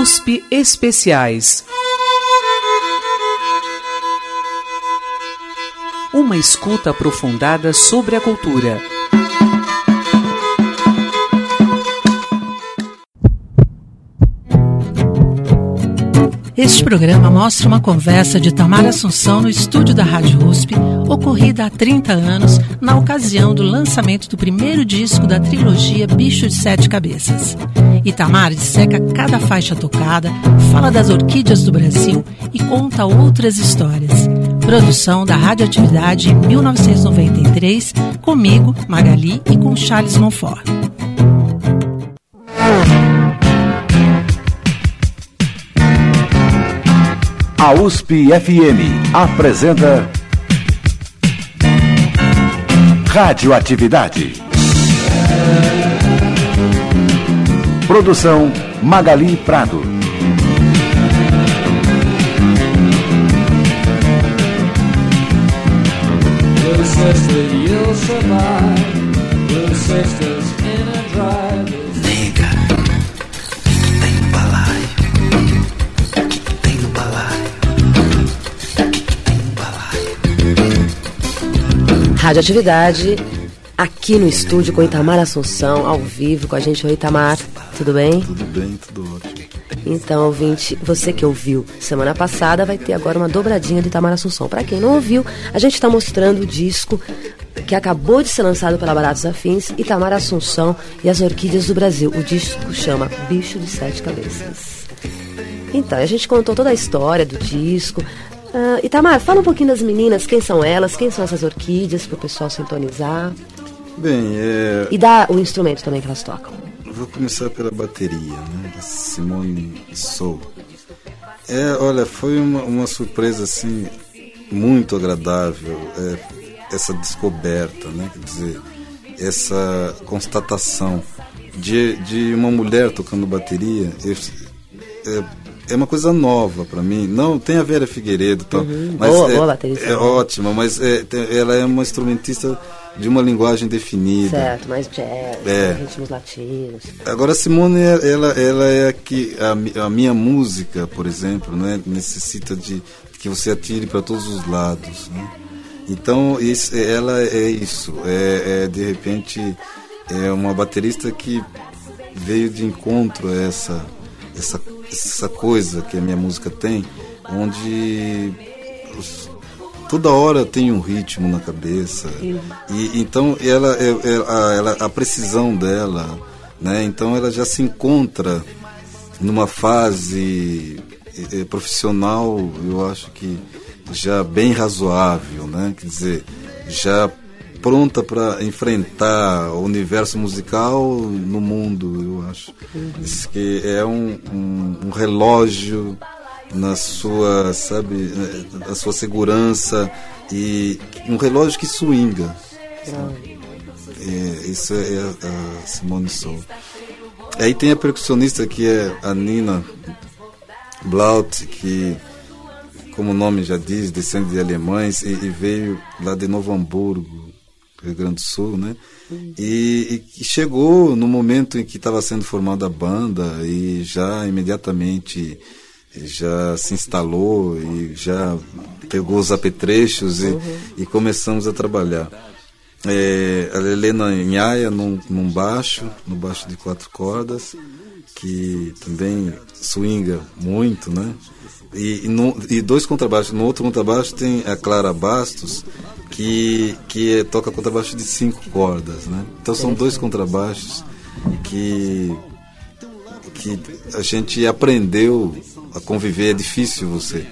USP Especiais. Uma escuta aprofundada sobre a cultura. Programa mostra uma conversa de Tamara Assunção no estúdio da Rádio USP, ocorrida há 30 anos, na ocasião do lançamento do primeiro disco da trilogia Bicho de Sete Cabeças. Itamar disseca cada faixa tocada, fala das orquídeas do Brasil e conta outras histórias. Produção da Radioatividade em 1993, comigo, Magali e com Charles Monfort. A USP FM apresenta Radioatividade. Produção Magali Prado. Blue sister, you'll survive. Blue sisters Radioatividade, aqui no estúdio com Itamar Assunção, ao vivo com a gente. Oi, Itamar, tudo bem? Tudo bem, tudo ótimo. Então, ouvinte, você que ouviu semana passada vai ter agora uma dobradinha de Itamar Assunção. Para quem não ouviu, a gente está mostrando o disco que acabou de ser lançado pela Baratos Afins, Itamar Assunção e as Orquídeas do Brasil. O disco chama Bicho de Sete Cabeças. Então, a gente contou toda a história do disco. Ah, Itamar, fala um pouquinho das meninas, quem são elas, quem são essas orquídeas, para o pessoal sintonizar. Bem, é, E dá o instrumento também que elas tocam. vou começar pela bateria, né? Simone Sou. É, olha, foi uma, uma surpresa assim muito agradável é, essa descoberta, né? Quer dizer, essa constatação de, de uma mulher tocando bateria. eu- é, é uma coisa nova para mim. Não, tem a Vera Figueiredo, tal, mas Boa, é, boa baterista. é ótima, mas é, ela é uma instrumentista de uma linguagem definida. Certo, mais jazz, É. ritmos latinos. Agora, Simone, ela, ela é a que a, a minha música, por exemplo, né, necessita de que você atire para todos os lados. Né? Então, isso, ela é isso. É, é, de repente, é uma baterista que veio de encontro a essa, essa, essa coisa que a minha música tem, onde os- toda hora tem um ritmo na cabeça. E então ela, é- é- a, ela a precisão dela né? Então ela já se encontra numa fase eh, profissional eu acho que já bem razoável né? Quer dizer já pronta para enfrentar o universo musical no mundo eu acho Isso que é um, um, um relógio na sua, sabe, na sua segurança e um relógio que swinga. É, isso é a Simone Soul. Aí tem a percussionista que é a Nina Blaut, que, como o nome já diz, descende de alemães e, e veio lá de Novo Hamburgo, Rio Grande do Sul, né? E, e chegou no momento em que estava sendo formada a banda e já imediatamente já se instalou e já pegou os apetrechos e, e começamos a trabalhar. É, a Helena Nhaia num, num baixo, no baixo de quatro cordas, que também swinga muito, né? E, e, no- e dois contrabaixos. No outro contrabaixo tem a Clara Bastos, que, que é- toca contrabaixo de cinco cordas, né? Então são dois contrabaixos que que a gente aprendeu a conviver. É difícil você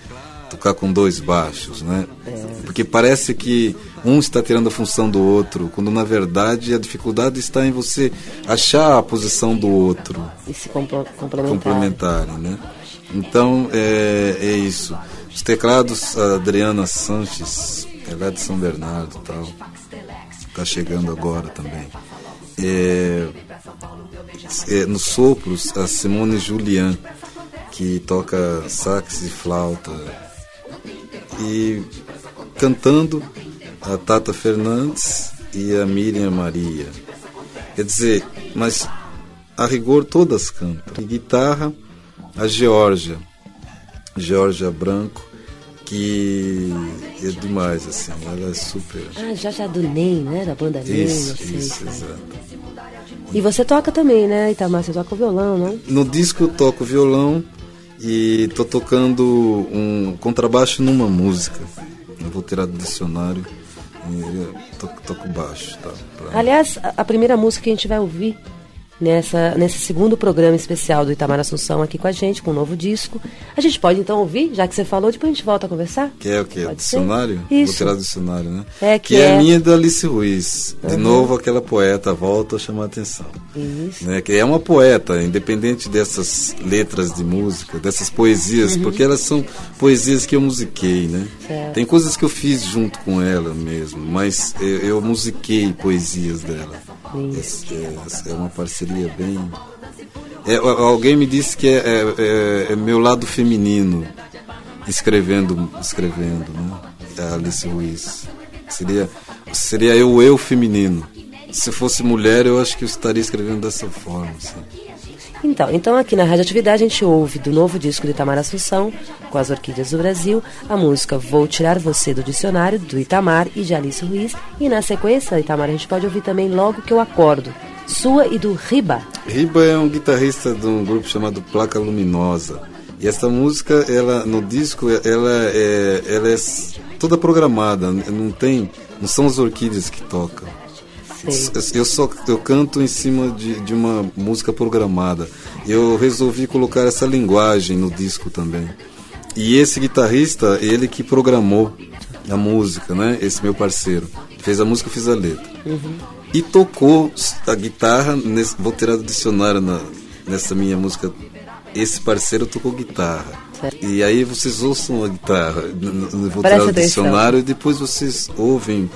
tocar com dois baixos, né? Porque parece que um está tirando a função do outro, quando na verdade a dificuldade está em você achar a posição do outro E se complementar. complementarem, né? Então é, é isso. Os teclados, a Adriana Sanches, ela é de São Bernardo, tal, está chegando agora também. É, é, nos sopros, a Simone Julian, que toca sax e flauta. E cantando, a Tata Fernandes e a Miriam Maria. Quer dizer, mas a rigor todas cantam. E guitarra, a Geórgia, Geórgia Branco, que é demais, assim, ela é super. Ah, já já do NEM, né? Da banda NEM. Isso, sei, isso, sei. exato. E você toca também, né, Itamar? Você toca o violão, não? No disco eu toco violão e tô tocando um contrabaixo numa música. Eu vou tirar do dicionário e toco, toco baixo, tá? Pra- Aliás, a primeira música que a gente vai ouvir nessa, nesse segundo programa especial do Itamar Assunção aqui com a gente, com um novo disco. A gente pode então ouvir, já que você falou, depois a gente volta a conversar? Que é o que? Pode ser? Dicionário? Vou Isso. tirar do dicionário, né? É, que é, é- minha da Alice Ruiz. De Uhum. novo, aquela poeta volta a chamar a atenção. Isso. Né? Que é uma poeta, independente dessas letras de música, dessas poesias, porque elas são poesias que eu musiquei, né? Uhum. Certo. Tem coisas que eu fiz junto com ela mesmo, mas eu, eu musiquei poesias dela. Esse- É, é uma parceria bem. É, alguém me disse que é, é- é- é meu lado feminino escrevendo, escrevendo, né? A Alice Ruiz. Seria, seria eu, eu feminino. Se fosse mulher, eu acho que eu estaria escrevendo dessa forma. Assim. Então, então aqui na Radioatividade a gente ouve do novo disco do Itamar Assunção, com as Orquídeas do Brasil, a música Vou Tirar Você do Dicionário, do Itamar e de Alice Ruiz. E na sequência, Itamar, a gente pode ouvir também Logo Que Eu Acordo, sua e do Riba. Riba é um guitarrista de um grupo chamado Placa Luminosa. E essa música, ela no disco, ela é, ela é toda programada. Não tem, não são as orquídeas que tocam. Eu só eu canto em cima de, de uma música programada. Eu resolvi colocar essa linguagem no disco também. E esse guitarrista, ele que programou a música, né? Esse meu parceiro. Fez a música, eu fiz a letra. E tocou a guitarra, nesse, vou tirar do dicionário na, nessa minha música. Esse parceiro tocou guitarra. E aí vocês ouçam a guitarra, vou tirar do atenção. dicionário e depois vocês ouvem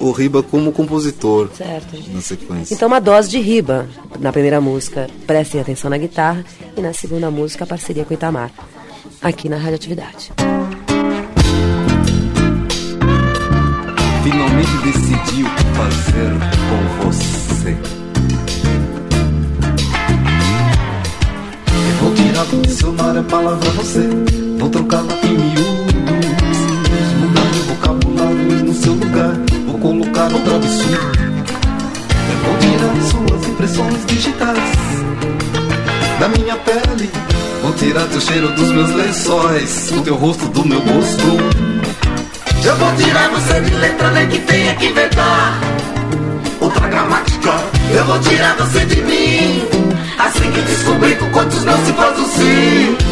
o Riba como compositor Certo. na sequência. Então, uma dose de riba na primeira música, prestem atenção na guitarra, e na segunda música, a parceria com o Itamar, aqui na Radioatividade. Finalmente decidi o que fazer com você. Eu vou tirar do dicionário a palavra você. Vou trocá-la em miúdos. Mudar meu vocabulário e no seu lugar colocar. Eu vou tirar suas impressões digitais da minha pele. Vou tirar teu cheiro dos meus lençóis, o teu rosto do meu gosto. Eu vou tirar você de letra nem que tenha que inventar Outra gramática Eu vou tirar você de mim Assim que descobrir com quantos não se faz o sim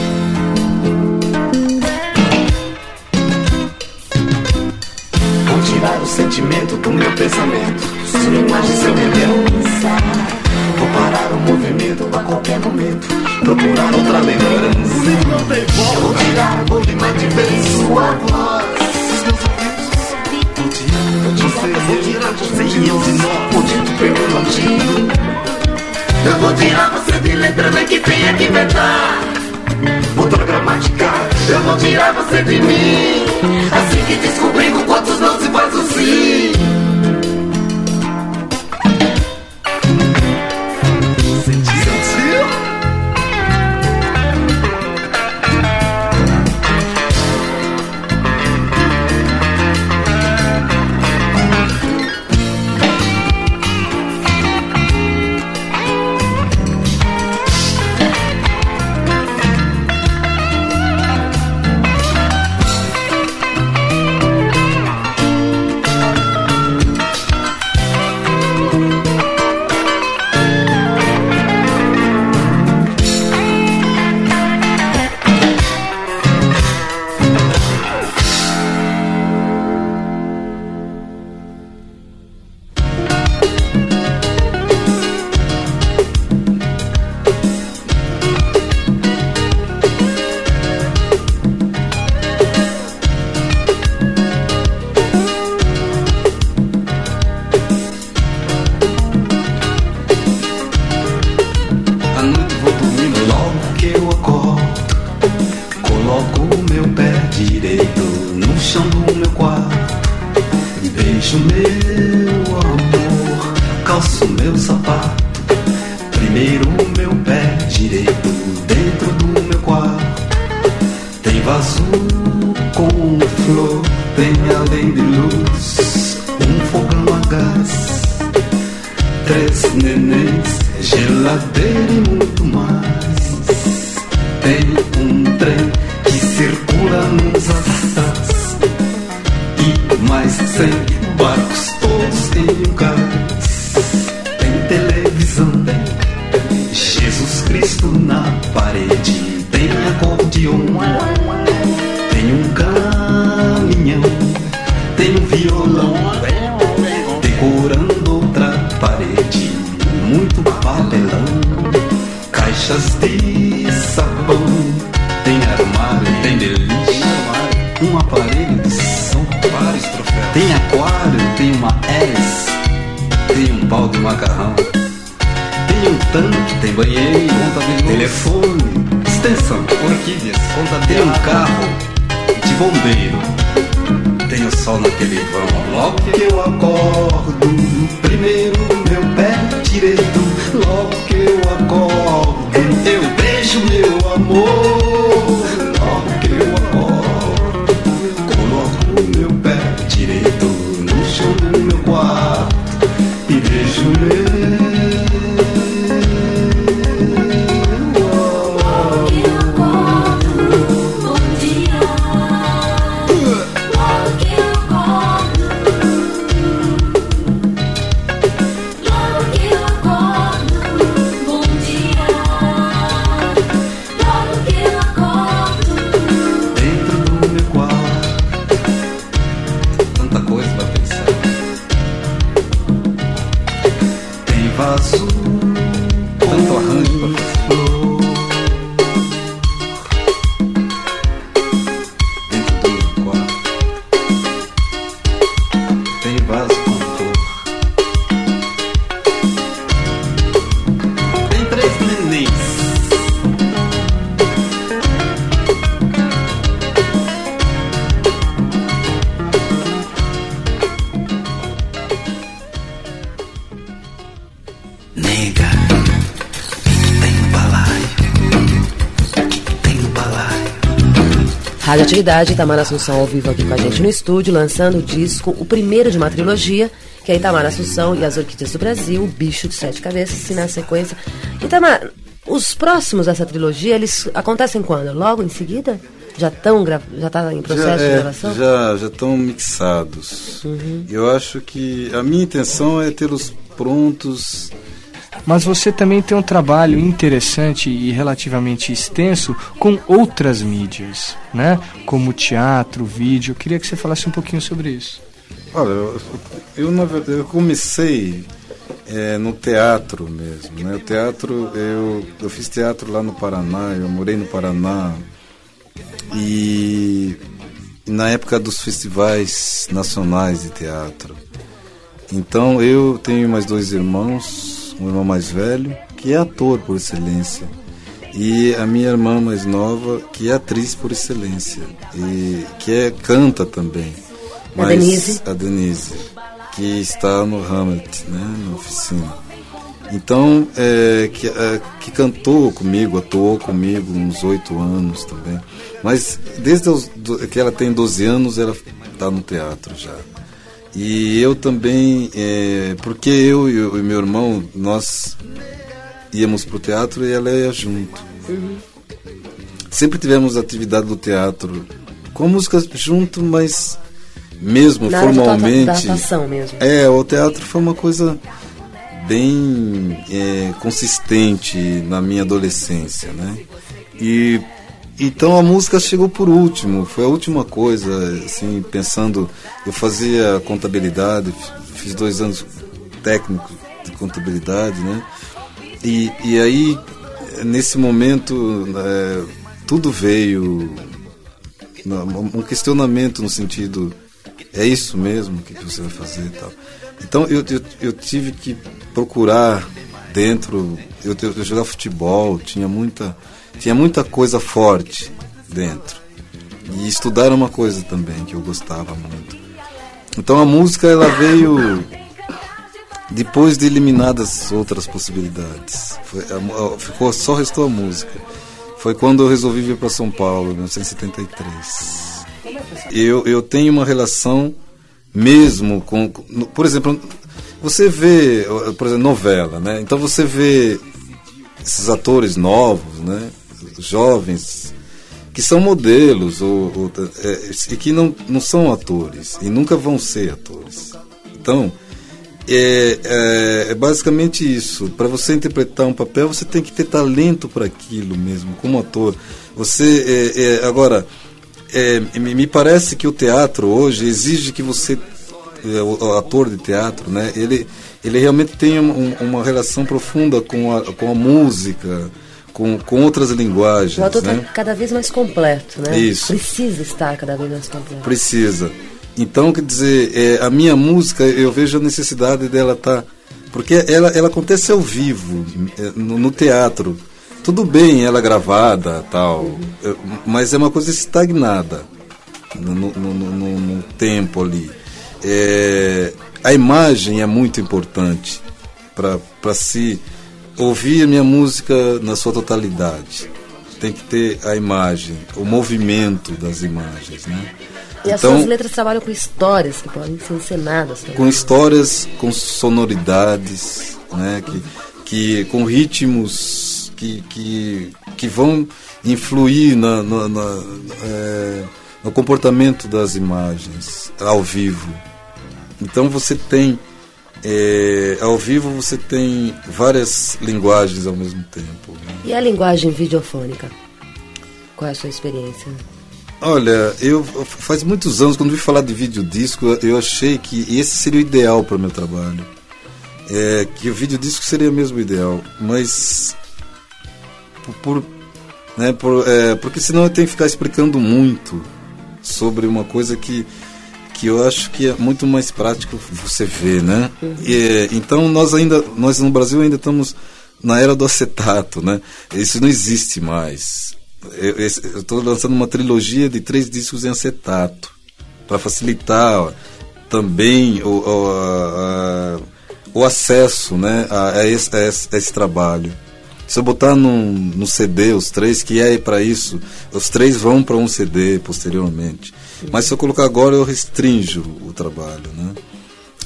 sentimento do meu pensamento. Sua imagem, seu rebelo Vou parar o movimento a qualquer momento. Procurar outra lembrança. Eu vou tirar o limão de ver sua voz. Vou tirar você e eu de novo. Dito pelo latim Eu vou tirar você de letra Nem que tenha que inventar Gramática Eu vou tirar você de mim. Assim que descobrir com quantos não se faz o sim bombeiro. Tem o sol naquele vão. Logo que eu acordo, primeiro meu pé direito. Logo que eu acordo, eu beijo meu amor. Logo que eu acordo, coloco meu pé direito no chão do meu quarto e beijo meu. Radioatividade, Itamar Assunção ao vivo aqui com a gente no estúdio, lançando o disco, o primeiro de uma trilogia, que é Itamar Assunção e as Orquídeas do Brasil, o Bicho de Sete Cabeças, e na sequência. Itamar, os próximos dessa trilogia, eles acontecem quando? Logo em seguida? Já estão já tá em processo já, de é, gravação? Uhum. Já já estão mixados. Eu acho que a minha intenção é tê-los prontos. Mas você também tem um trabalho interessante e relativamente extenso com outras mídias, né? Como teatro, vídeo. Eu queria que você falasse um pouquinho sobre isso. Olha, eu, eu, na verdade eu comecei é, no teatro mesmo, né? O teatro eu eu fiz teatro lá no Paraná, eu morei no Paraná e na época dos festivais nacionais de teatro. Então eu tenho mais dois irmãos, um irmão mais velho, que é ator por excelência, e a minha irmã mais nova, que é atriz por excelência, e que é canta também. A Denise. A Denise, que está no Hamlet, né, na oficina. Então, é, que, é, que cantou comigo, atuou comigo uns oito anos também. Mas desde os, que ela tem 12 anos, ela está no teatro já. E eu também, é, porque eu e o e meu irmão, nós íamos para o teatro e ela ia junto. Sempre tivemos atividade do teatro com músicas junto, mas mesmo Na formalmente. da atuação mesmo. É, o teatro foi uma coisa bem é, consistente na minha adolescência, né? E então a música chegou por último, foi a última coisa, assim, pensando, eu fazia contabilidade, fiz dois anos técnico de contabilidade, né? E, e aí, nesse momento, é, tudo veio, um questionamento no sentido, é isso mesmo que você vai fazer e tal. Então eu, eu, eu tive que procurar dentro, eu, eu, eu jogava futebol, tinha muita, tinha muita coisa forte dentro. E estudar era uma coisa também que eu gostava muito. Então a música ela veio depois de eliminadas outras possibilidades. Foi, a a- ficou, só restou a música. foi quando eu resolvi vir para São Paulo, em 1973. Eu, eu tenho uma relação mesmo com, por exemplo, você vê, por exemplo, novela, né? Então você vê esses atores novos, né? Jovens que são modelos ou, ou, é, e que não, não são atores e nunca vão ser atores. Então é, é, é basicamente isso. Para você interpretar um papel, você tem que ter talento para aquilo mesmo, como ator. Você é, é, agora é, me parece que o teatro hoje exige que você o, ator de teatro, né? Ele ele realmente tem um- uma relação profunda com a, com a música, com, com outras linguagens, O ator está né? cada vez mais completo, né? Isso. Precisa estar cada vez mais completo. Precisa. Então, quer dizer, é, a minha música, eu vejo a necessidade dela estar. porque ela, ela acontece ao vivo, é, no, no teatro. Tudo bem ela gravada tal, é, mas é uma coisa estagnada no, no, no- no- no tempo ali. É, a imagem é muito importante para se ouvir a minha música na sua totalidade. Tem que ter a imagem, o movimento das imagens, né? E as suas letras trabalham com histórias que podem ser encenadas também. com histórias, com sonoridades, né, que, que com ritmos que, que, que vão influir na, na- na- é, no comportamento das imagens ao vivo. Então você tem é, ao vivo você tem várias linguagens ao mesmo tempo. né? E a linguagem videofônica? Qual é a sua experiência? Olha, eu faz muitos anos quando vi falar de videodisco, eu- eu achei que esse seria o ideal para o meu trabalho. É, que o videodisco seria mesmo o ideal, mas por- né, por, é, porque senão eu tenho que ficar explicando muito sobre uma coisa que que eu acho que é muito mais prático você ver, né? E, então nós ainda nós no Brasil ainda estamos na era do acetato, né? Isso não existe mais. Eu estou lançando uma trilogia de três discos em acetato para facilitar também o, o, a- o acesso, né, a, a esse- a esse trabalho. Se eu botar num, no CD os três, que é para isso, os três vão para um CD posteriormente. Mas se eu colocar agora, eu restringo o trabalho, né?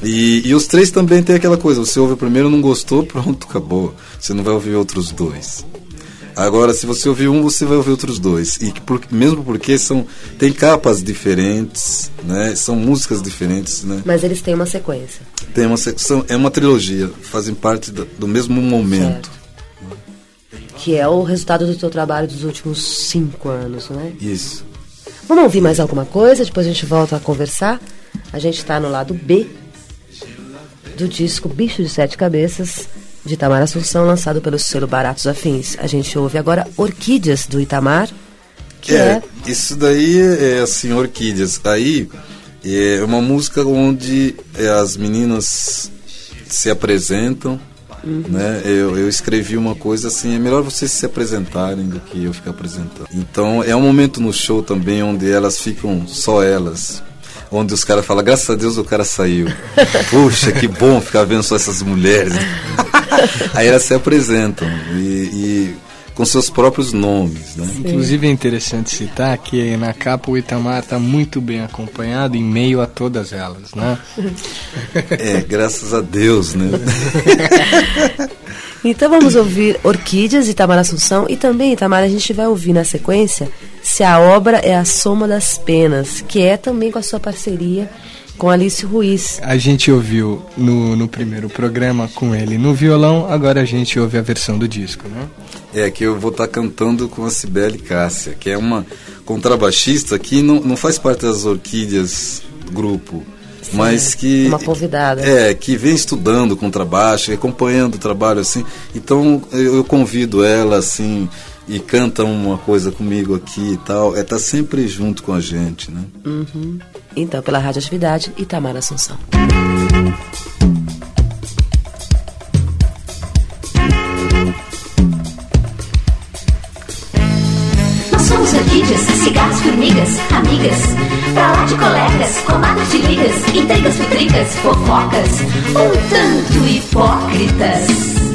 E, e os três também tem aquela coisa, você ouve o primeiro, não gostou, pronto, acabou. Você não vai ouvir outros dois. Agora, se você ouvir um, você vai ouvir outros dois. E por- mesmo porque são tem capas diferentes, né? São músicas diferentes, né? Mas eles têm uma sequência. Tem uma é uma trilogia, fazem parte da- do mesmo momento. Que é o resultado do teu trabalho dos últimos cinco anos, né? Isso. Vamos ouvir mais alguma coisa? Depois a gente volta a conversar. A gente está no lado B do disco Bicho de Sete Cabeças, de Itamar Assunção, lançado pelo selo Baratos Afins. A gente ouve agora Orquídeas, do Itamar, que é, isso daí é assim, Orquídeas. Aí é uma música onde é, as meninas se apresentam, né? Eu, eu escrevi uma coisa assim, é melhor vocês se apresentarem do que eu ficar apresentando. Então é um momento no show também onde elas ficam só elas. Onde os caras falam, graças a Deus o cara saiu. Puxa, que bom ficar vendo só essas mulheres. Aí elas se apresentam e, e com seus próprios nomes, né? Inclusive é interessante citar que na capa o Itamar está muito bem acompanhado em meio a todas elas, né? É, graças a Deus, né? Então vamos ouvir Orquídeas, Itamar Assunção, e também, Itamar, a gente vai ouvir na sequência Se a Obra é a Soma das Penas, que é também com a sua parceria com Alice Ruiz. A gente ouviu no, no primeiro programa com ele no violão, agora a gente ouve a versão do disco, né? É que eu vou estar cantando com a Cibele Cássia, que é uma contrabaixista que não, não faz parte das orquídeas do grupo, mas que uma convidada. É, que vem estudando contrabaixo, acompanhando o trabalho assim. Então eu, eu convido ela assim e canta uma coisa comigo aqui e tal. É tá sempre junto com a gente, né? Uhum. Então, pela Radioatividade, Itamar Assunção. Nós somos orquídeas, cigarros, formigas, amigas. Pra lá de colegas, comadres de ligas, intrigas, futricas, fofocas, um tanto hipócritas.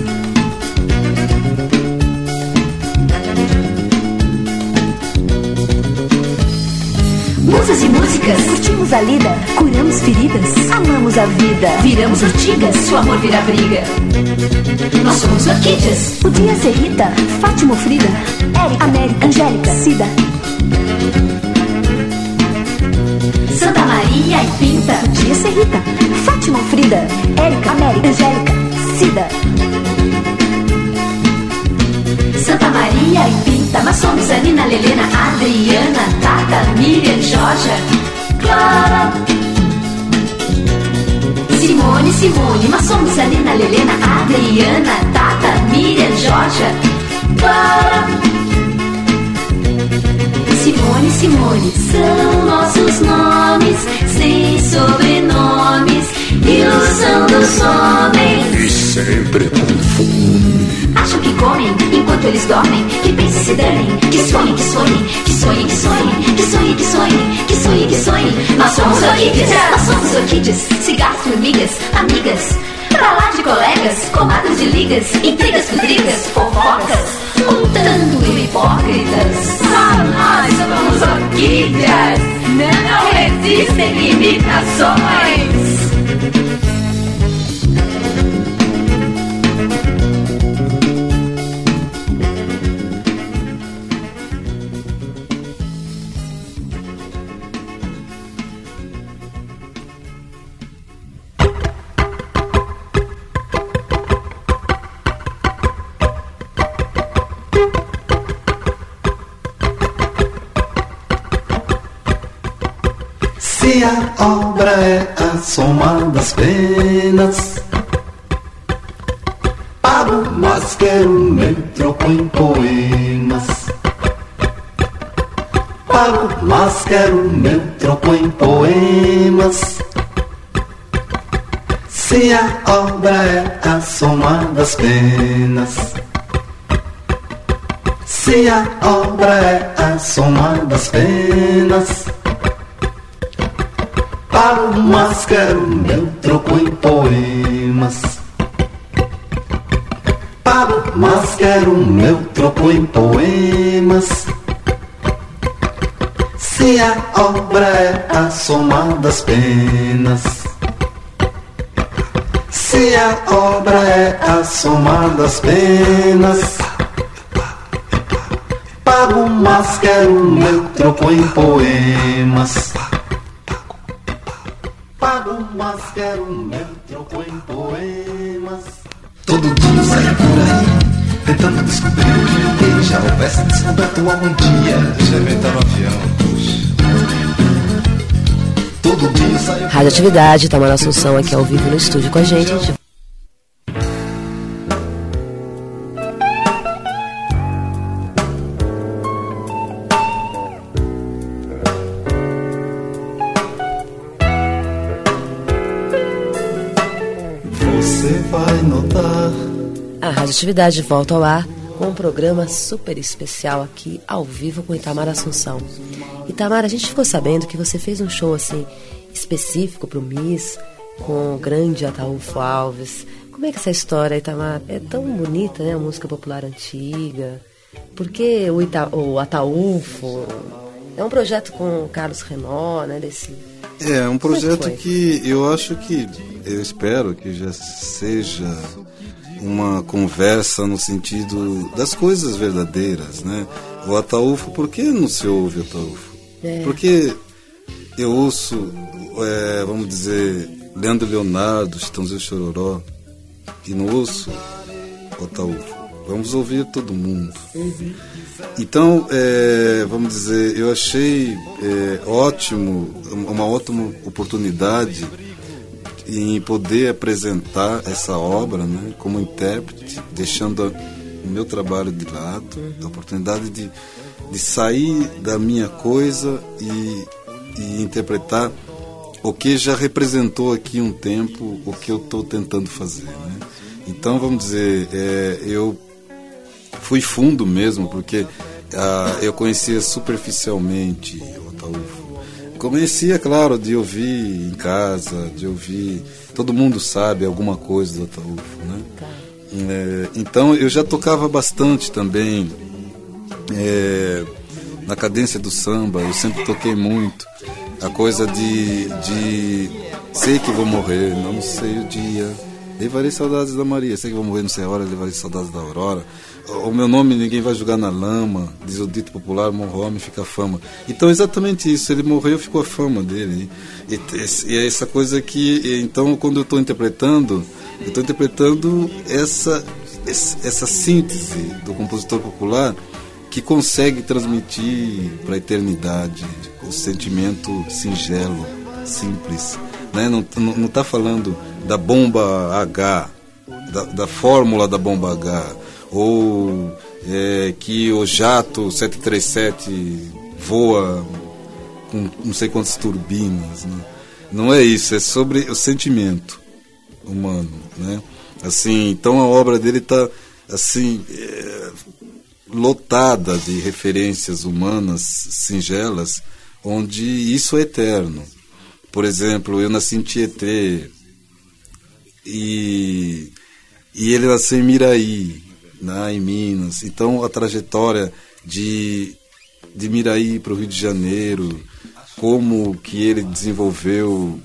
E músicas. Curtimos a lida, curamos feridas, amamos a vida. Viramos urtigas, se o amor vira briga. Nós somos orquídeas. Podia ser Rita, Fátima Frida, Érica, América, Angélica, Cida. Santa Maria e Pinta. Podia ser Rita, Fátima Frida, Érica, América, Angélica, Cida. Santa Maria e Pinta. Mas somos Anina, Lelena, Adriana, Tata, Miriam, Jorge, Clara. Simone, Simone. Mas somos Anina, Lelena, Adriana, Tata, Miriam, Jorge, Clara. Simone, Simone, são nossos nomes, sem sobrenomes, ilusão dos homens. E sempre fome. Acham que comem enquanto eles dormem, que pensem se danem, que sonhem, que sonhem, que sonhem, que sonhem, que sonhem, que sonhem, que sonhem, que sonhem. Nós somos orquídeas, nós somos orquídeas, cigarros, formigas, amigas. Pra lá de colegas, comadres de ligas, intrigas, pudrigas, fofocas, tanto hipócritas. Ah, nós somos orquídeas, não resistem limitações. É a soma das penas, pago, mas quero meu troco em poemas. Pago, mas quero meu troco em poemas. Se a obra é a soma das penas. Se a obra é a soma das penas. Pago, mas quero meu troco em poemas. Pago, mas quero meu troco em poemas. Se a obra é a soma das penas. Se a obra é a soma das penas. Pago, mas quero meu troco em poemas. Pago, mas quero meu troco em poemas. Todo dia saio por aí, tentando descobrir o que ninguém já houvesse descoberto algum dia. Já inventaram um avião. Radioatividade, Tamara Assunção aqui ao vivo no estúdio com a gente. Radioatividade volta ao ar com um programa super especial aqui ao vivo com Itamar Assunção. Itamar, a gente ficou sabendo que você fez um show assim específico pro Miss com o grande Ataúfo Alves. Como é que essa história, Itamar? É tão bonita, né? A música popular antiga. Por que o, Ita o Ataúfo? É um projeto com o Carlos Renault, né? Desse... É, um Como é que projeto que eu acho que, eu espero que já seja uma conversa no sentido das coisas verdadeiras, né? O Ataúfo, por que não se ouve Ataúfo? É. Porque eu ouço, é, vamos dizer, Leandro Leonardo, Chitãozinho Chororó, e não ouço o Ataúfo. Vamos ouvir todo mundo. Então, é, vamos dizer, eu achei é, ótimo, uma ótima oportunidade em poder apresentar essa obra né, como intérprete, deixando o meu trabalho de lado, a oportunidade de, de sair da minha coisa e, e interpretar o que já representou aqui um tempo o que eu estou tentando fazer. Né? Então, vamos dizer, é, eu fui fundo mesmo, porque ah, eu conhecia superficialmente o Ataúfo. Conhecia, claro, de ouvir em casa, de ouvir. Todo mundo sabe alguma coisa do Ataúfo, né? É, então eu já tocava bastante também é, na cadência do samba, eu sempre toquei muito. a coisa de, de sei que vou morrer, não sei o dia. Levarei saudades da Maria, sei que vou morrer, não sei a hora, levarei saudades da Aurora. O meu nome ninguém vai jogar na lama, diz o dito popular, morre homem, fica a fama. Então, exatamente isso, ele morreu, ficou a fama dele. E, e é essa coisa que, então, quando eu estou interpretando, eu estou interpretando essa, essa síntese do compositor popular que consegue transmitir para a eternidade o sentimento singelo, simples. Né? Não está não, tá falando da bomba H, da, da fórmula da bomba H, ou é, que o jato 737 voa com não sei quantas turbinas. Né? Não é isso, é sobre o sentimento humano. Né? Assim, então a obra dele está assim, é, lotada de referências humanas singelas, onde isso é eterno. Por exemplo, eu nasci em Tietê e, e ele nasceu em Miraí, né, em Minas. Então a trajetória de, de Miraí para o Rio de Janeiro, como que ele desenvolveu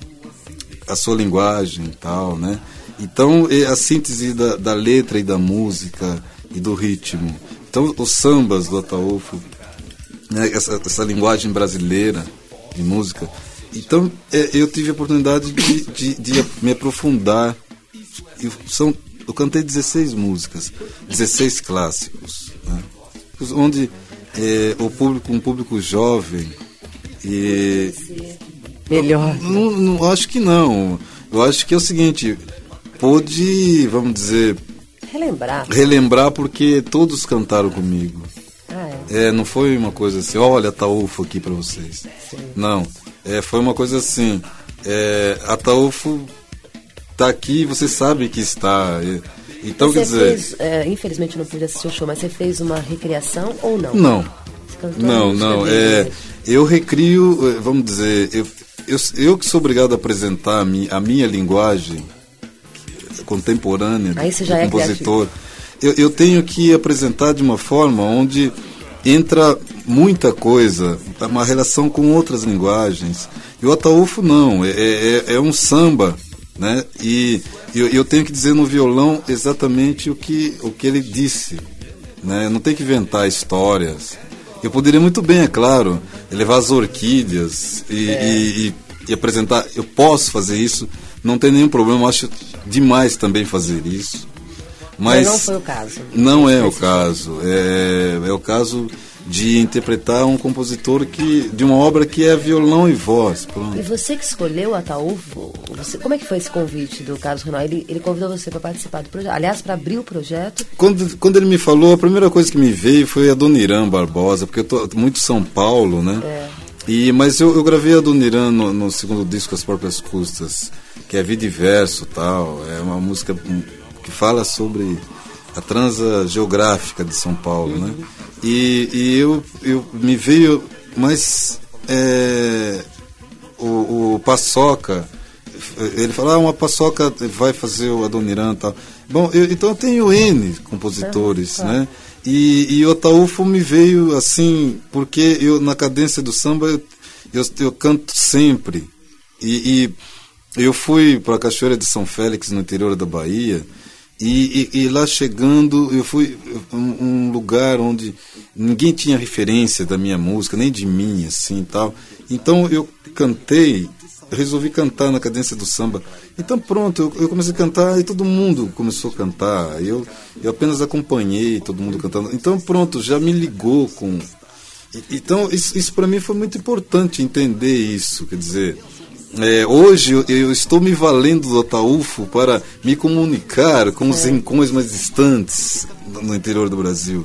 a sua linguagem e tal, né? Então a síntese da, da letra e da música e do ritmo. Então os sambas do Ataúfo, né, essa, essa linguagem brasileira de música. Então é, eu tive a oportunidade de, de, de me aprofundar. E são eu cantei 16 músicas, 16 clássicos, né? onde é, o público, um público jovem. E, Melhor. Não, não, acho que não. Eu acho que é o seguinte, pôde, vamos dizer. Relembrar. Relembrar porque todos cantaram comigo. Ah, é. é. não foi uma coisa assim, olha, Taúfo aqui para vocês. Sim. Não. É, foi uma coisa assim. É, a Taúfo está aqui, você sabe que está. Então, você quer dizer. Fez, é, infelizmente não pude assistir o show, mas você fez uma recriação ou não? Não. Não, não. É, eu recrio, é, vamos dizer, eu, eu, eu que sou obrigado a apresentar a minha, a minha linguagem contemporânea Aí do é compositor. Eu, eu tenho que apresentar de uma forma onde entra muita coisa, uma relação com outras linguagens. E o Ataúfo não, é, é, é um samba né? E eu, eu, tenho que dizer no violão exatamente o que, o que ele disse, né? Eu não tenho que inventar histórias. Eu poderia muito bem, é claro, levar as orquídeas e, É. e, e- e apresentar. Eu posso fazer isso, não tem nenhum problema. Acho demais também fazer isso. Mas Mas não foi o caso. Não é o caso. É, é o caso de interpretar um compositor que de uma obra que é violão e voz. Pronto. E você que escolheu Ataúfo, você, como é que foi esse convite do Carlos Renault? Ele, ele convidou você para participar do projeto, aliás, para abrir o projeto. Quando, quando ele me falou, a primeira coisa que me veio foi a Dona Irã Barbosa, porque eu tô muito São Paulo, né? É. E, mas eu, eu gravei a Dona Irã no, no segundo disco, As Próprias Custas, que é Vida e Verso tal. É uma música que fala sobre a transa geográfica de São Paulo, né? E, e eu, eu me veio, mas é, o, o Paçoca, ele fala, ah, uma Paçoca vai fazer o Adoniran e tal. Bom, eu, então eu tenho N compositores, né? E, e o Ataúfo me veio assim, porque eu na cadência do samba eu, eu, eu canto sempre. E, e eu fui para a Cachoeira de São Félix, no interior da Bahia, e, e- e lá chegando, eu fui um, um lugar onde ninguém tinha referência da minha música, nem de mim, assim tal. Então eu cantei, resolvi cantar na cadência do samba. Então pronto, eu, eu comecei a cantar e todo mundo começou a cantar. Eu, eu apenas acompanhei todo mundo cantando. Então pronto, já me ligou com. Então isso, isso para mim foi muito importante entender isso, quer dizer. É, hoje eu, eu estou me valendo do Ataúfo para me comunicar com os rincões mais distantes no, interior do Brasil.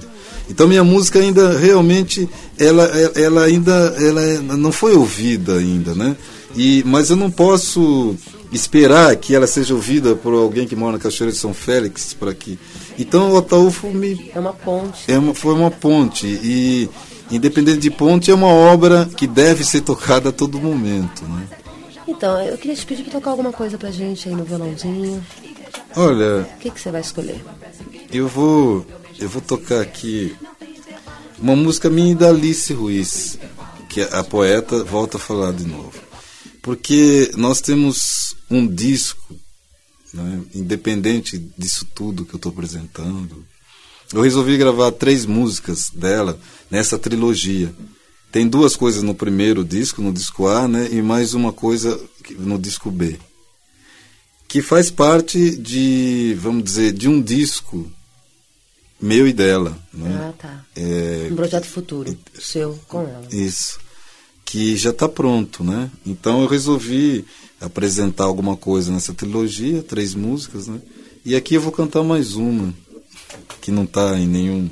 Então minha música ainda realmente ela, ela- ela ainda ela é- não foi ouvida ainda, né? E mas eu não posso esperar que ela seja ouvida por alguém que mora na Cachoeira de São Félix para que. Então o Ataúfo me É uma ponte. é uma, foi uma ponte e independente de ponte é uma obra que deve ser tocada a todo momento, né? Então, eu queria te pedir para tocar alguma coisa pra gente aí no violãozinho. Olha, O que, que você vai escolher? eu vou eu vou tocar aqui uma música minha da Alice Ruiz, que a poeta volta a falar de novo. Porque nós temos um disco, né, independente disso tudo que eu estou apresentando. Eu resolvi gravar três músicas dela nessa trilogia. Tem duas coisas no primeiro disco, no disco A, né, e mais uma coisa no disco B. Que faz parte de, vamos dizer, de um disco meu e dela. Né? Ah, tá. É, Um projeto futuro, seu com ela. isso. Que já está pronto, né? Então eu resolvi apresentar alguma coisa nessa trilogia, três músicas, né? E aqui eu vou cantar mais uma, que não está em nenhum,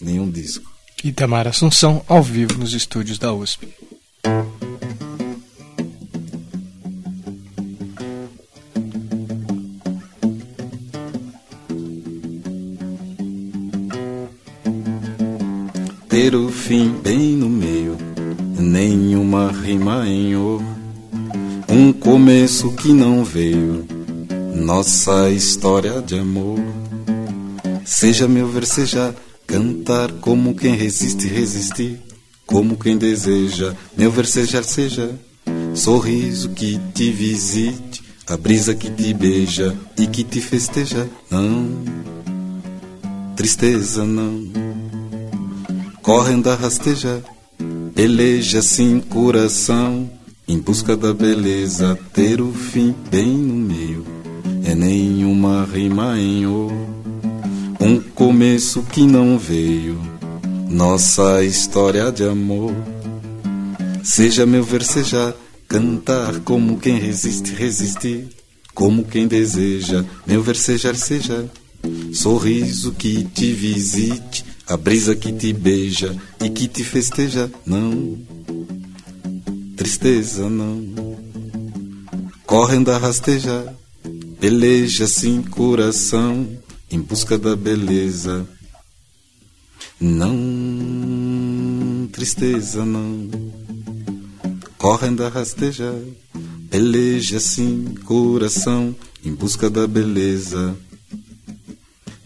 nenhum disco. Itamar Assunção, ao vivo nos estúdios da USP. Ter o fim bem no meio, nenhuma rima em o. Um começo que não veio, nossa história de amor. Seja meu ver, seja cantar como quem resiste, resistir, como quem deseja. Meu ver, seja, sorriso que te visite, a brisa que te beija e que te festeja. Não, tristeza não correndo a rastejar. Eleja sim coração, em busca da beleza, ter o fim bem no meio. É nenhuma rima em o, um começo que não veio. Nossa história de amor. Seja meu ver, seja cantar como quem resiste, resistir, como quem deseja. Meu ver, seja, seja sorriso que te visite a brisa que te beija e que te festeja, não. Tristeza, não. Correndo a rastejar, peleja sim coração, em busca da beleza. Não, tristeza, não. Correndo a rastejar, peleja sim coração, em busca da beleza.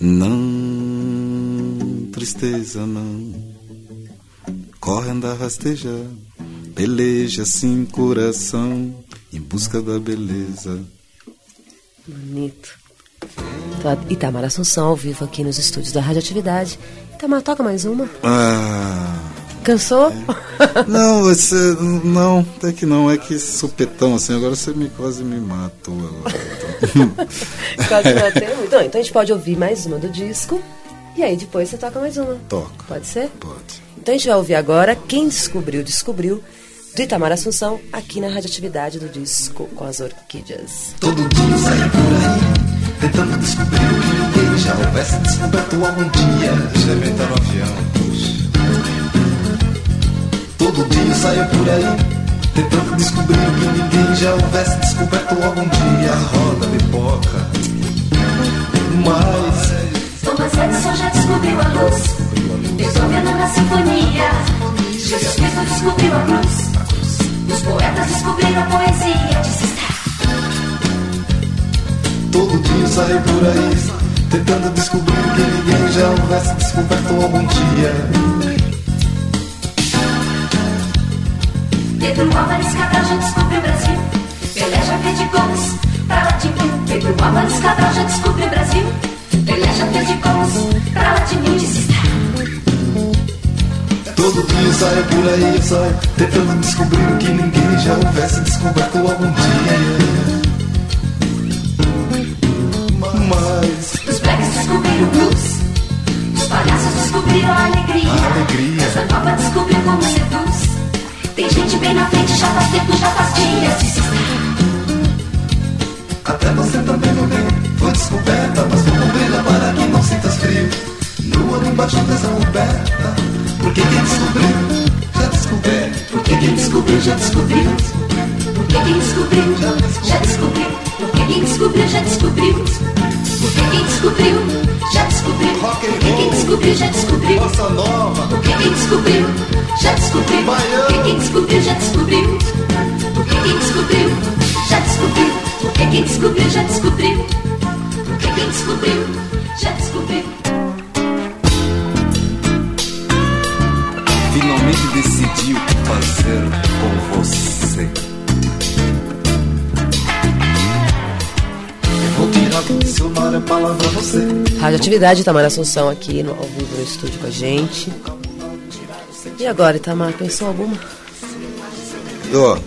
Não, tristeza não. Correndo a rastejar, peleja sim coração, em busca da beleza. Bonito. Então, Itamar Assunção, ao vivo aqui nos estúdios da Radioatividade. Itamar, toca mais uma. Ah, Cansou? não, você, não, até que não, é que supetão assim, agora você me, quase me matou agora. Quase bateu. Então, então a gente pode ouvir mais uma do disco. E aí depois você toca mais uma. Toca. Pode ser? Pode. Então a gente vai ouvir agora Quem Descobriu, Descobriu, do Itamar Assunção, aqui na Radioatividade do disco com as orquídeas. Todo dia saio por aí, tentando descobrir o que ninguém já houvesse descoberto algum dia. No avião. Todo dia saio por aí, tentando descobrir o que ninguém já houvesse descoberto algum dia. Roda, pipoca. Mas Thomas Edison já descobriu a luz. Beethoven na sinfonia. Jesus Cristo descobriu a cruz. Os poetas descobriram a poesia. Todo dia saio por aí, tentando descobrir que ninguém já houvesse descoberto algum dia. Pedro Álvares Cabral já descobriu o Brasil. Pelé já fez de gols pra lá de mil. Pedro Álvares Cabral já descobriu o Brasil. Pelé já fez de gols pra lá de mil. Todo dia saio por aí, saio tentando descobrir o que ninguém já houvesse descoberto algum dia. Blacks descobriram o blues. Os palhaços descobriram a alegria. A alegria. Essa nova descobriu como seduz. Tem gente bem na frente, já faz tempo, já faz dias. Disse até você também não vem, foi descoberta, mas como brilha para que não sintas frio. Nua embaixo dessa coberta, porque quem descobriu, já descobriu. Porque quem descobriu, já descobriu. Porque quem descobriu, já descobriu. Porque quem descobriu, já descobriu. Quem descobriu, já descobriu. Rock and Porque quem roll. descobriu, já descobriu. Bossa nova, Porque quem descobriu, já descobriu. Porque quem descobriu, já descobriu. Porque quem descobriu, já descobriu. Porque quem descobriu, já descobriu. Porque quem descobriu, já descobriu. Finalmente decidi o que fazer. palavra você. Radioatividade, Itamar Assunção aqui no, ao vivo no estúdio com a gente. E agora, Itamar, pensou alguma? Ó,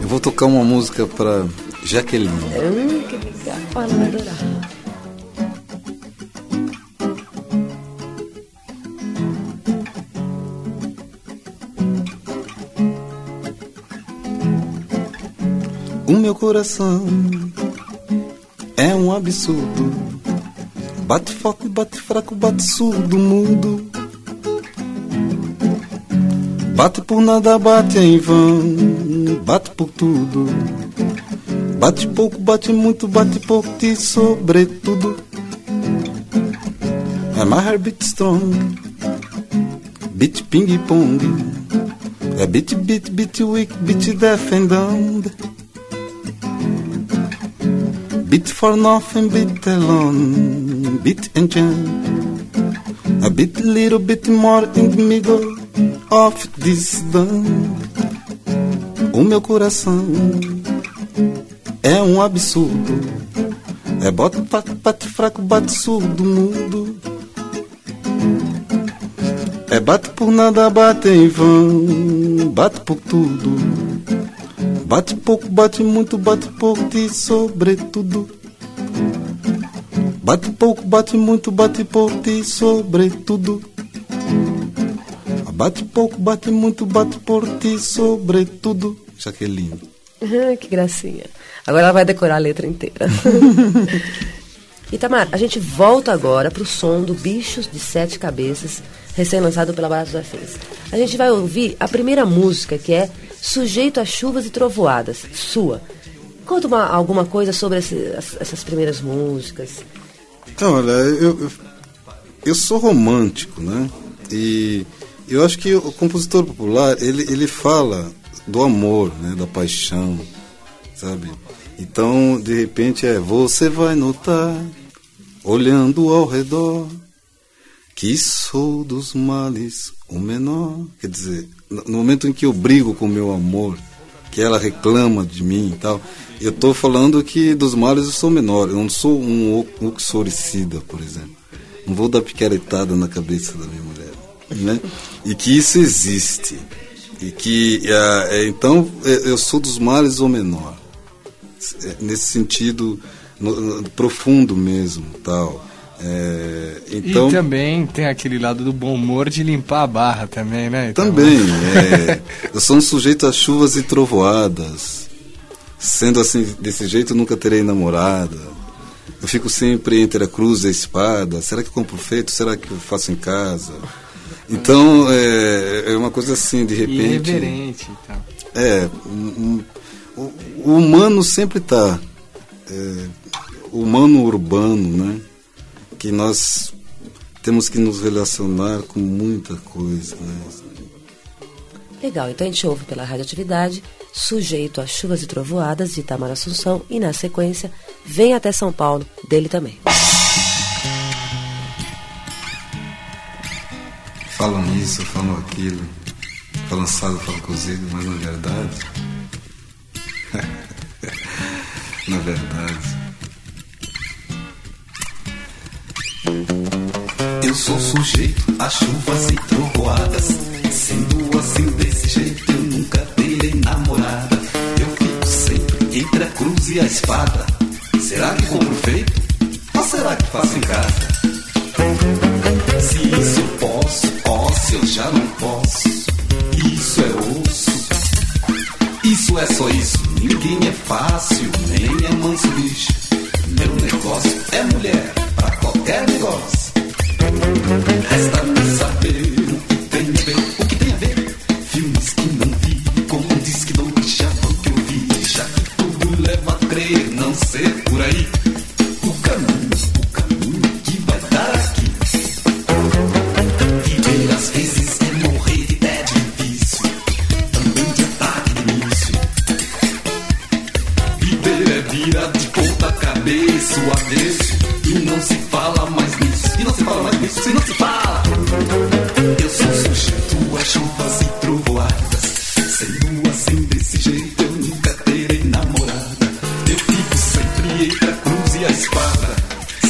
eu vou tocar uma música pra Jaqueline. Hum, que legal. Ela vai adorar. O meu coração é um absurdo. Bate forte, bate fraco, bate surdo, mudo. Bate por nada, bate em vão. Bate por tudo. Bate pouco, bate muito, bate por ti, sobretudo. É my heart beat strong. Beat ping pong. É beat, beat, beat weak, beat deaf. Beat for nothing, beat alone, beat and jump. A bit, little bit more in the middle of this dance. O meu coração é um absurdo. É bate, bate, bate fraco, bate surdo, mudo. É bate por nada, bate em vão, bate por tudo. Bate pouco, bate muito, bate por ti, sobretudo. Bate pouco, bate muito, bate por ti, sobretudo. Bate pouco, bate muito, bate por ti, sobretudo. Jaqueline. Ah, que gracinha. Agora ela vai decorar a letra inteira. Itamar, a gente volta agora pro som do Bichos de Sete Cabeças, recém-lançado pela Baratos Afins. A gente vai ouvir a primeira música, que é Sujeito a Chuvas e Trovoadas, sua. Conta uma, alguma coisa sobre esse- as- essas primeiras músicas. Então, olha, eu, eu, eu sou romântico, né? E eu acho que o compositor popular, ele, ele fala do amor, né? Da paixão, sabe? Então, de repente, é você vai notar, olhando ao redor, que sou dos males o menor. Quer dizer, no momento em que eu brigo com meu amor, que ela reclama de mim e tal, eu estou falando que dos males eu sou menor. Eu não sou um uxoricida, por exemplo. Não vou dar picaretada na cabeça da minha mulher. Né? E que isso existe. E que, ah, é, então, é, eu sou dos males o menor. É, Nesse sentido no- no- profundo mesmo, tal. É, então, E também tem aquele lado do bom humor de limpar a barra também, né? Então, Também, é. Eu sou um sujeito a chuvas e trovoadas. Sendo assim, desse jeito, nunca terei namorada. Eu fico sempre entre a cruz e a espada. Será que compro feito? Será que eu faço em casa? Então, é, é uma coisa assim, de repente. Irreverente e tal. É, um- um- o, o humano sempre está. É, o humano urbano, né? Que nós temos que nos relacionar com muita coisa, né? Legal, então a gente ouve pela radioatividade, sujeito a chuvas e trovoadas de Itamar Assunção e na sequência, vem até São Paulo, dele também. falam isso, falam aquilo, falam assado, falam cozido, mas na verdade. na verdade. Eu sou sujeito a chuvas e trovoadas. Sendo assim desse jeito, eu nunca terei namorada. Eu fico sempre entre a cruz e a espada. Será que compro feito? Ou será que faço em casa? Se isso eu posso, ó, se eu já não posso. Isso é osso. Isso é só isso. Ninguém é fácil, nem é manso bicho. Meu negócio é mulher pra qualquer negócio. Resta-me saber o que tem a ver, o que. Filmes que não vi, como um disque do Japão que eu vi. Já que tudo leva a crer, não ser por aí. O caminho, o caminho que vai dar aqui. Viver às vezes é morrer de é difícil. Também de ataque de início. Viver é virar de ponta cabeça o avesso. E não se fala mais nisso. E não se fala mais nisso. E não se fala. Eu sou sujeito a chuvas e trovoadas. Sendo assim desse jeito, eu nunca terei namorada. Eu fico sempre entre a cruz e a espada.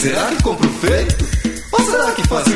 Será que compro feito? Ou será que faço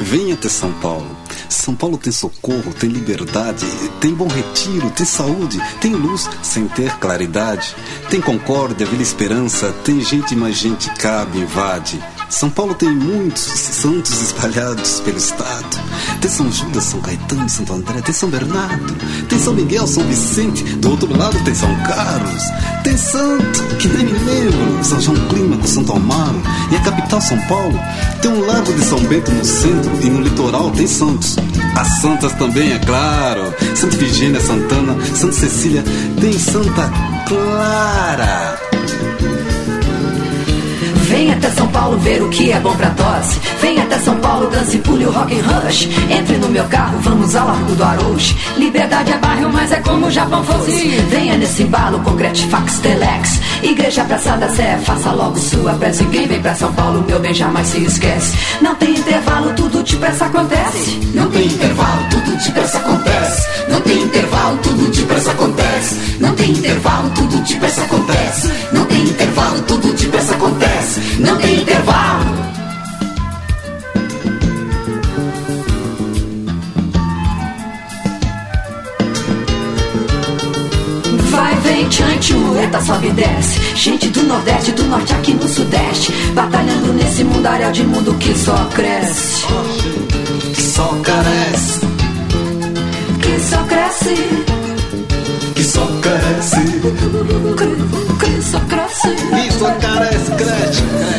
Venha até São Paulo. São Paulo tem socorro, tem liberdade, tem bom retiro, tem saúde, tem luz sem ter claridade, tem concórdia, vila esperança, tem gente, mas gente cabe, invade. São Paulo tem muitos santos espalhados pelo estado. Tem São Judas, São Caetano, Santo André, tem São Bernardo, tem São Miguel, São Vicente, do outro lado tem São Carlos, tem santo, que nem me lembro, São João Clímaco, Santo Amaro, e a capital São Paulo tem um largo de São Bento no centro e no litoral tem santos. As santas também, é claro. Santa Virgínia, Santana, Santa Cecília, tem Santa Clara. Vem até São Paulo ver o que é bom pra tosse. Vem até São Paulo, dance, pule o rock and rush. Entre no meu carro, vamos ao Largo do Arouche. Liberdade é bairro, mas é como o Japão fosse. Venha nesse embalo com Gretifax Telex. Igreja Praça da Sé, faça logo sua prece. Quem vem pra São Paulo, meu bem, jamais se esquece. Não tem intervalo, tudo depressa acontece. Não tem intervalo, tudo depressa acontece. Não tem intervalo, tudo depressa acontece. Não tem intervalo, tudo depressa acontece. Não Não tem intervalo. Vai, vem, tchante, mueta, sobe e desce. Gente do Nordeste, do Norte aqui no Sudeste. Batalhando nesse mundaréu de mundo que só cresce. Que só carece, Que só cresce. que só carece. Que, que só cresce. Que só carece, cresce,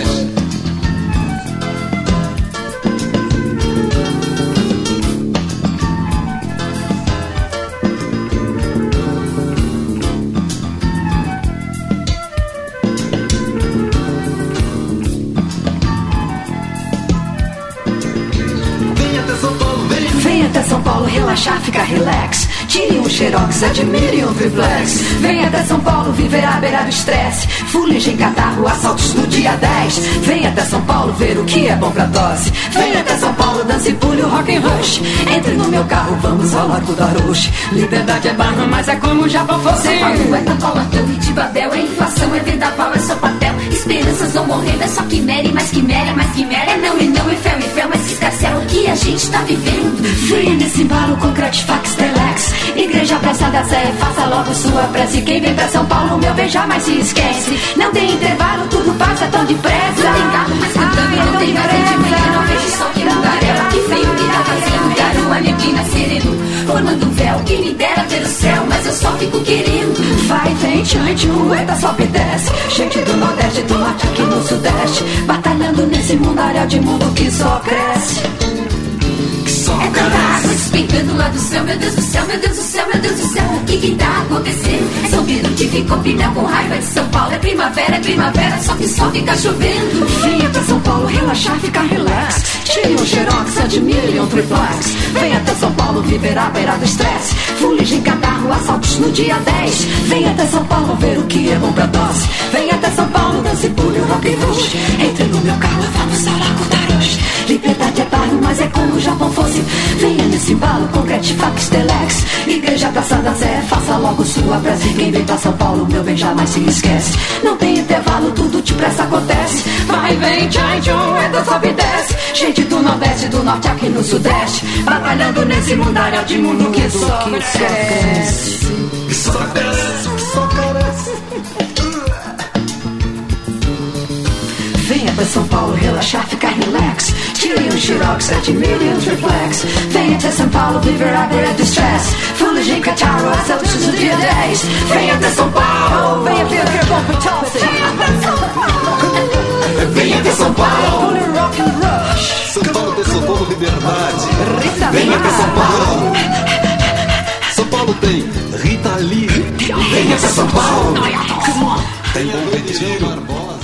xerox, admire um triplex. Vem até São Paulo viver à beira do estresse. Fuligem, catarro, assaltos no dia 10. Vem até São Paulo ver o que é bom pra tosse. Vem até São Paulo, dance, pule o rock and rush. Entre no meu carro, vamos ao Largo da Arouche. Liberdade é barra, mas é como o Japão fosse. São Paulo é é torre de Babel, é inflação, é vendaval, é só papel. Esperanças vão morrendo, é só quimera e mais quimera, mais quimera. É não e não, é fel e fel, mas escarcel. O que a gente tá vivendo? Venha nesse embalo com Cratifax Telex. Igreja Praça da Sé, faça logo sua prece. Quem vem pra São Paulo, meu bem, jamais se esquece. Não tem intervalo, tudo passa tão depressa. Não tem carro mais Ai, não tem depressa. de manhã, não vejo sol que mundaréu. Que frio que tá fazendo, garoa, neblina, sereno. Formando um véu, que me dera ver o céu, mas eu só fico querendo. Vai, vem, chante, rueta, sobe e desce. Gente do Nordeste, do Norte aqui no Sudeste. Batalhando nesse mundaréu de mundo que só cresce. É água despencando lá do céu, meu Deus do céu, meu Deus do céu, meu Deus do céu. O que que tá acontecendo? São Pedro que ficou pneu com raiva de São Paulo. É primavera, é primavera, só que só fica chovendo. Vem até São Paulo relaxar, ficar relax. Tire um xerox, admire um triplex. Vem até São Paulo viver à beira do estresse. Fuligem, catarro, assaltos no dia 10. Vem até São Paulo ver o que é bom pra tosse. Vem até São Paulo, dance, pule, rock and roll. Entre no meu carro, vamos ao Roche. Liberdade é bairro, mas é como o Japão fosse. Venha nesse embalo com Gratifax Telex. Igreja Praça da Zé, faça logo sua prece. Quem vem pra São Paulo, meu bem, jamais se esquece. Não tem intervalo, tudo te presta acontece. Vai, vem, tchai, tchum, entra, sobe e desce. Gente do Nordeste, do Norte aqui no Sudeste. Batalhando nesse mundaréu de mundo que só cresce. Que só cresce, que só cresce. Venha pra São Paulo relaxar, ficar relax. Tire um xerox, admire os reflex. Venha até São Paulo viver a beira do stress. Fuligem Cataro, as autos do dia 10. Venha até São Paulo, venha ver o que é bom pra tosse. Venha até São Paulo. Holy rock and rush. São Paulo tem São Paulo Liberdade. Rita Venha até São. Paulo. São Paulo tem Rita Lee. Venha até São Paulo. Tem Bom Retiro.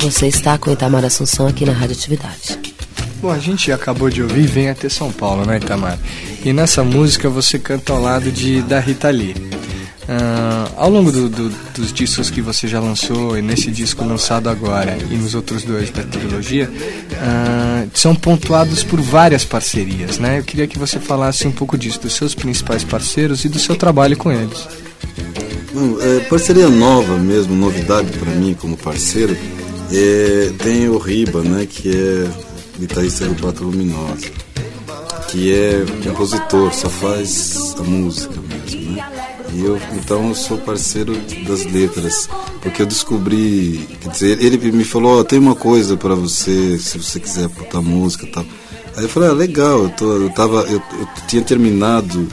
Você está com Itamar Assunção aqui na Rádio Atividade. Bom, a gente acabou de ouvir Vem Até São Paulo, né, Itamar? E nessa música você canta ao lado de da Rita Lee. Ah, ao longo do- do- dos discos que você já lançou, e nesse disco lançado agora, e nos outros dois da trilogia, ah, são pontuados por várias parcerias, né? Eu queria que você falasse um pouco disso, dos seus principais parceiros e do seu trabalho com eles. Não, é, parceria nova mesmo, novidade para mim como parceiro, é, tem o Riba, né, que é guitarrista do Quatro Luminosa, que é compositor, só faz a música mesmo, né? E eu, então eu sou parceiro das letras, porque eu descobri, quer dizer, ele me falou, ó, tem uma coisa para você, se você quiser botar música e tal. Aí eu falei, ah, legal, eu, tô, eu, tava, eu, eu tinha terminado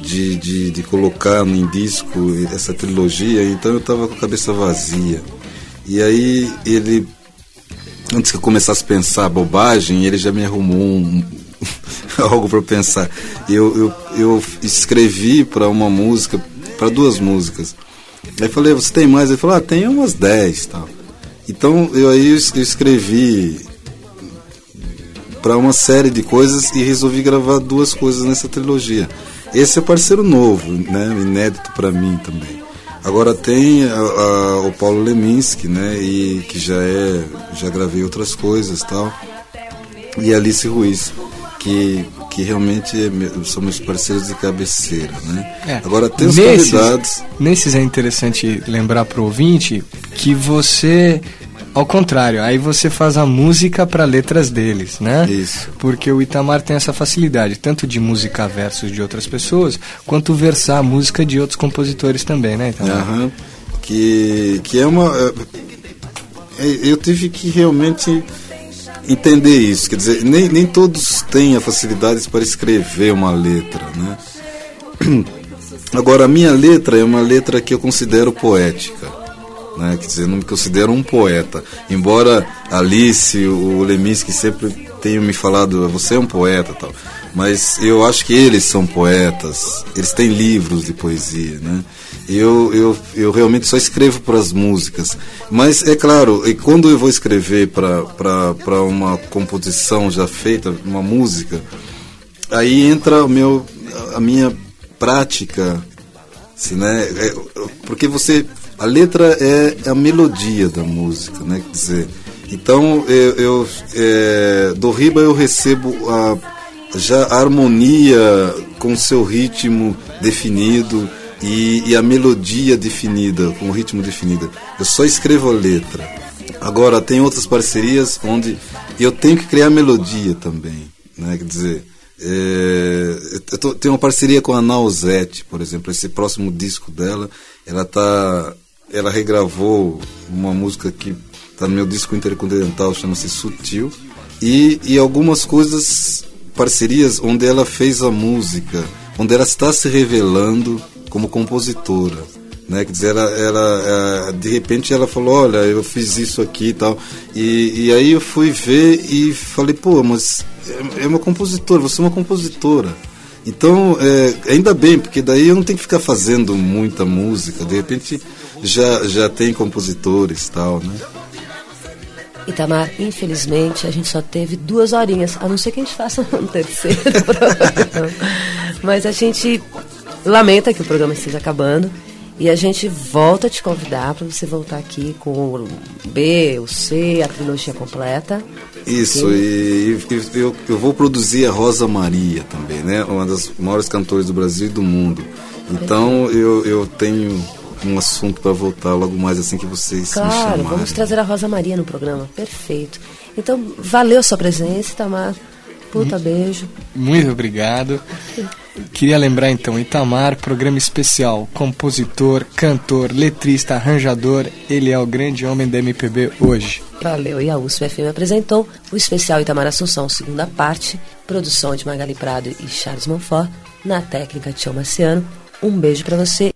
de, de, de colocar em disco essa trilogia, então eu estava com a cabeça vazia. E aí ele, antes que eu começasse a pensar bobagem, ele já me arrumou um, algo para pensar. Eu, eu, eu escrevi para uma música, para duas músicas. Aí falei, você tem mais? Ele falou, ah, tem umas 10 tal. Então eu aí eu escrevi para uma série de coisas e resolvi gravar duas coisas nessa trilogia. Esse é parceiro novo, né, inédito para mim também. Agora tem a- a- o Paulo Leminski, né, e que já é, já gravei outras coisas, tal. E a Alice Ruiz, que que realmente é são meus parceiros de cabeceira, né? É. Agora tem os Nesses- convidados. Nesses é interessante lembrar pro ouvinte que você, ao contrário, aí você faz a música para letras deles, né? Isso. Porque o Itamar tem essa facilidade, tanto de musicar versos de outras pessoas, quanto versar a música de outros compositores também, né, Itamar? Aham. Que, que é uma. é, é, Eu tive que realmente entender isso. Quer dizer, nem, nem todos têm a facilidade para escrever uma letra, né? Agora, a minha letra é uma letra que eu considero poética. Né? Quer dizer, eu não me considero um poeta. Embora Alice, o Leminski sempre tenham me falado, você é um poeta tal. Mas eu acho que eles são poetas, eles têm livros de poesia, né? Eu, eu, eu realmente só escrevo para as músicas. Mas é claro, e quando eu vou escrever para uma composição já feita, uma música, aí entra o meu, a minha prática, assim, né? É, porque você, a letra é a melodia da música, né? Quer dizer, então eu, eu é, do Riba eu recebo a, já a harmonia com seu ritmo definido e, e a melodia definida, com o ritmo definido. Eu só escrevo a letra. Agora tem outras parcerias onde eu tenho que criar melodia também, né? Quer dizer, é, eu tô, tenho uma parceria com a Nausete, por exemplo, esse próximo disco dela, ela tá, ela regravou uma música que está no meu disco intercontinental, chama-se Sutil, e, e algumas coisas, parcerias onde ela fez a música, onde ela está se revelando como compositora né? Quer dizer, ela, ela, de repente ela falou, olha, eu fiz isso aqui e tal. E, e aí eu fui ver e falei, pô, mas é, é uma compositora, você é uma compositora. Então, é, ainda bem, porque daí eu não tenho que ficar fazendo muita música, de repente já, já tem compositores e tal, né? Itamar, infelizmente, a gente só teve duas horinhas, a não ser que a gente faça um terceiro programa. Mas a gente lamenta que o programa esteja acabando. E a gente volta a te convidar para você voltar aqui com o B, o C, a trilogia completa. Isso, e, e eu, eu vou produzir a Rosa Maria também, né? Uma das maiores cantores do Brasil e do mundo. Então eu, eu tenho um assunto para voltar logo mais assim que vocês claro, me chamarem. vamos trazer a Rosa Maria no programa. Perfeito. Então, valeu a sua presença, Itamar. Puta beijo. Muito obrigado. Queria lembrar então, Itamar, programa especial, compositor, cantor, letrista, arranjador, ele é o grande homem da MPB hoje. Valeu, e a USP FM apresentou o especial Itamar Assunção, segunda parte, produção de Magali Prado e Charles Monfort, na técnica Tio Marciano. Um beijo para você.